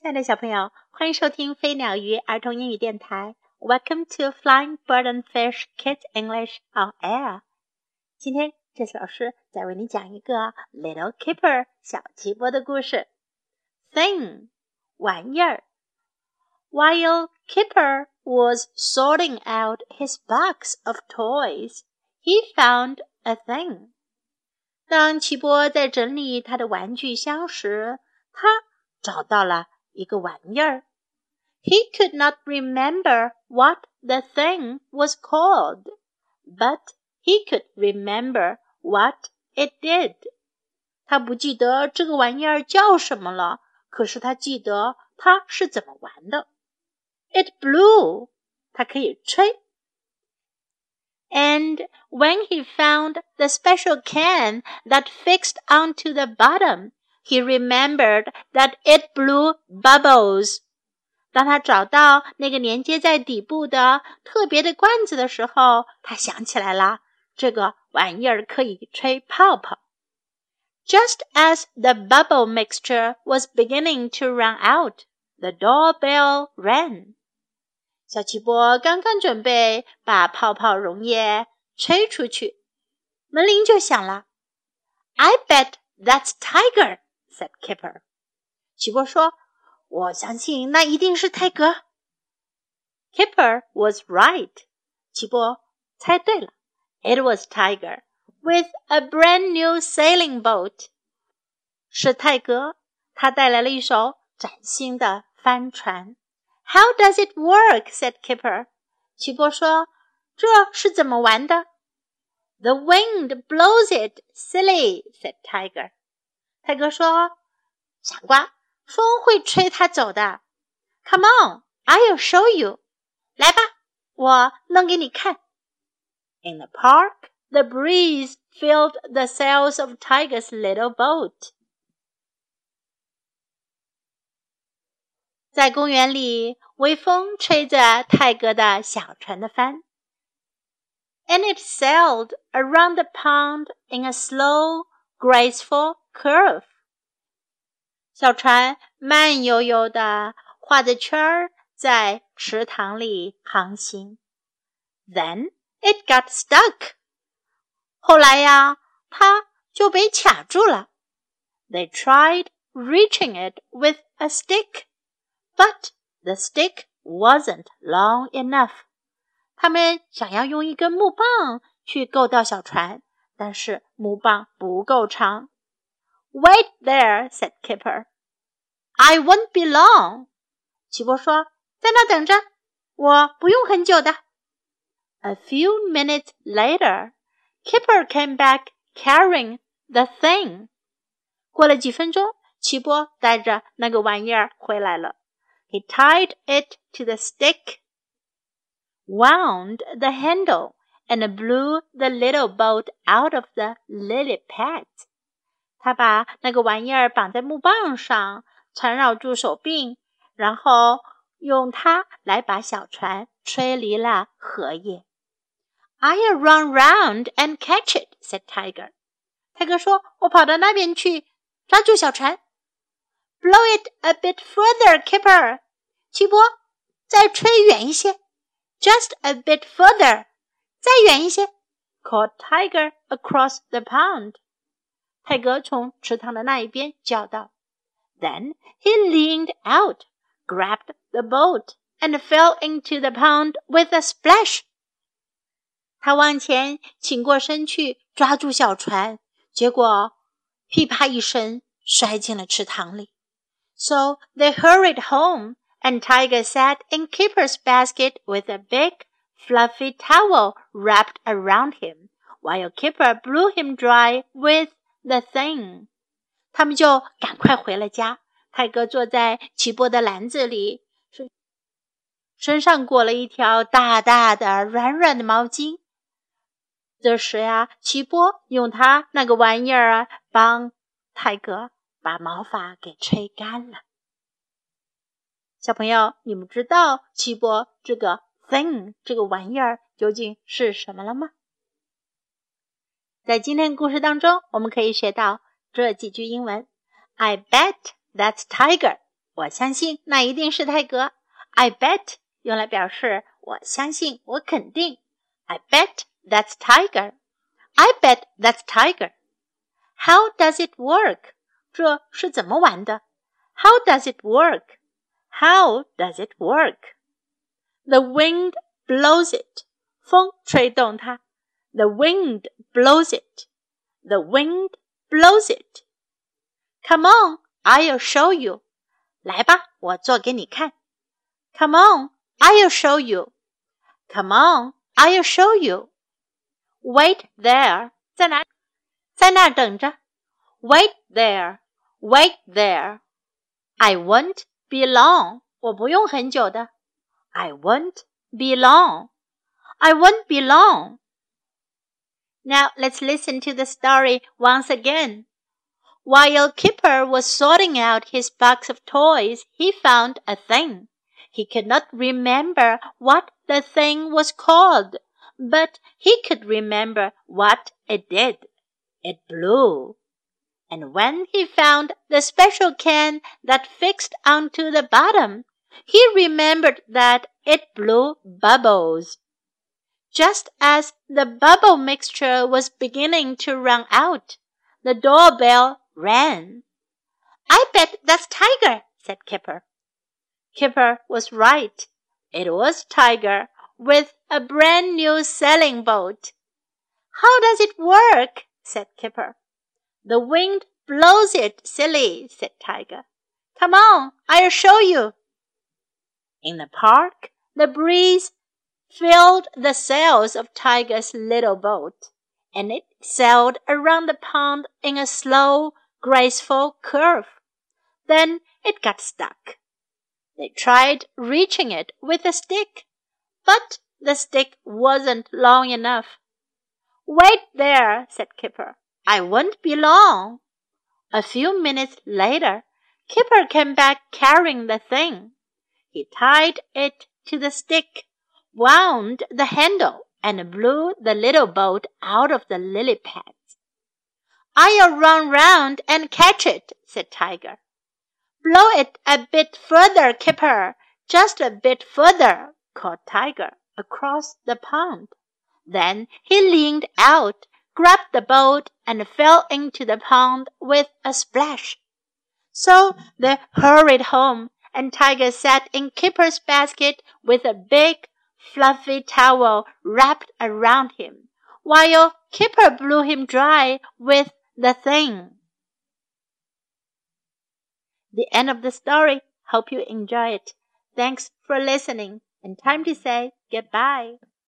亲爱的小朋友，欢迎收听飞鸟鱼儿童英语电台。Welcome to Flying Bird and Fish Kids English on Air。今天，Jess 老师再为你讲一个 Little Kipper 小奇波的故事。Thing 玩意儿。While Kipper was sorting out his box of toys, he found a thing. 当奇波在整理他的玩具箱时，他找到了一个玩意儿。He could not remember what the thing was called, but he could remember what it did. 他不记得这个玩意儿叫什么了，可是他记得它是怎么玩的。It blew，它可以吹。and when he found the special can that fixed onto the bottom, he remembered that it blew bubbles. 当他找到那个连接在底部的特别的罐子的时候，他想起来了，这个玩意儿可以吹泡泡。Just as the bubble mixture was beginning to run out, the doorbell rang. 小气波刚刚准备把泡泡溶液吹出去，门铃就响了。I bet that's Tiger," said Kipper. 齐波说：“我相信那一定是泰格。” Kipper was right. 齐波猜对了，It was Tiger with a brand new sailing boat. 是泰格，他带来了一艘崭新的帆船。how does it work? said Kipper. 齐波说：“这是怎么玩的？”The wind blows it, silly, said Tiger. 泰哥说：“傻瓜，风会吹它走的。”Come on, I'll show you. 来吧，我弄给你看。In the park, the breeze filled the sails of Tiger's little boat. 在公园里，微风吹着泰戈的小船的帆，and it sailed around the pond in a slow, graceful curve。小船慢悠悠地画着圈儿，在池塘里航行。Then it got stuck。后来呀，它就被卡住了。They tried reaching it with a stick。but the stick wasn't long enough. 他们想要用一根木棒去够到小船，但是木棒不够长。 Wait there, said Kipper. I won't be long. 齐波说：“在那等着，我不用很久的。” A few minutes later, Kipper came back carrying the thing. 过了几分钟，齐波带着那个玩意儿回来了。he tied it to the stick, wound the handle, and blew the little boat out of the lily pad. 他把那个玩意儿绑在木棒上，缠绕住手柄，然后用它来把小船吹离了荷叶。"I'll run round and catch it," said Tiger. 泰哥说：“我跑到那边去抓住小船。” Blow it a bit further, Keeper 齐波，再吹远一些，just a bit further，再远一些。Called Tiger across the pond。then he leaned out, grabbed the boat, and fell into the pond with a splash. 他往前倾过身去，抓住小船，结果噼啪一声摔进了池塘里。So they hurried home, and Tiger sat in Kipper's basket with a big, fluffy towel wrapped around him, while Kipper blew him dry with the thing. 他们就赶快回了家。泰哥坐在齐波的篮子里，身身上裹了一条大大的、软软的毛巾。这时呀，齐波用他那个玩意儿啊，帮泰哥把毛发给吹干了。小朋友，你们知道齐波这个 thing 这个玩意儿究竟是什么了吗？在今天的故事当中，我们可以学到这几句英文：I bet that's tiger。我相信那一定是泰格。I bet 用来表示我相信，我肯定。I bet that's tiger. I bet that's tiger. How does it work? 这是怎么玩的？How does it work? How does it work? The wind blows it. 风吹动它。The wind blows it. The wind blows it. Come on, I'll show you. 来吧，我做给你看。Come on, I'll show you. Come on, I'll show you. Wait there. 在哪？在那儿等着。Wait there. Wait there. I won't be long. 我不用很久的。I won't be long. I won't be long. Now let's listen to the story once again. While Kipper was sorting out his box of toys, he found a thing. He could not remember what the thing was called, but he could remember what it did. It blew. And when he found the special can that fixed onto the bottom, he remembered that it blew bubbles. Just as the bubble mixture was beginning to run out, the doorbell rang. I bet that's Tiger, said Kipper. Kipper was right. It was Tiger with a brand new sailing boat. How does it work? said Kipper. The wind blows it, silly, said Tiger. Come on, I'll show you. In the park, the breeze filled the sails of Tiger's little boat, and it sailed around the pond in a slow, graceful curve. Then it got stuck. They tried reaching it with a stick, but the stick wasn't long enough. Wait there, said Kipper. I won't be long. A few minutes later, Kipper came back carrying the thing. He tied it to the stick wound the handle and blew the little boat out of the lily pads. I'll run round and catch it, said Tiger. Blow it a bit further, Kipper, just a bit further, called Tiger across the pond. Then he leaned out, grabbed the boat, and fell into the pond with a splash. So they hurried home, and Tiger sat in Kipper's basket with a big fluffy towel wrapped around him, while Kipper blew him dry with the thing. The end of the story. Hope you enjoy it. Thanks for listening, and time to say goodbye.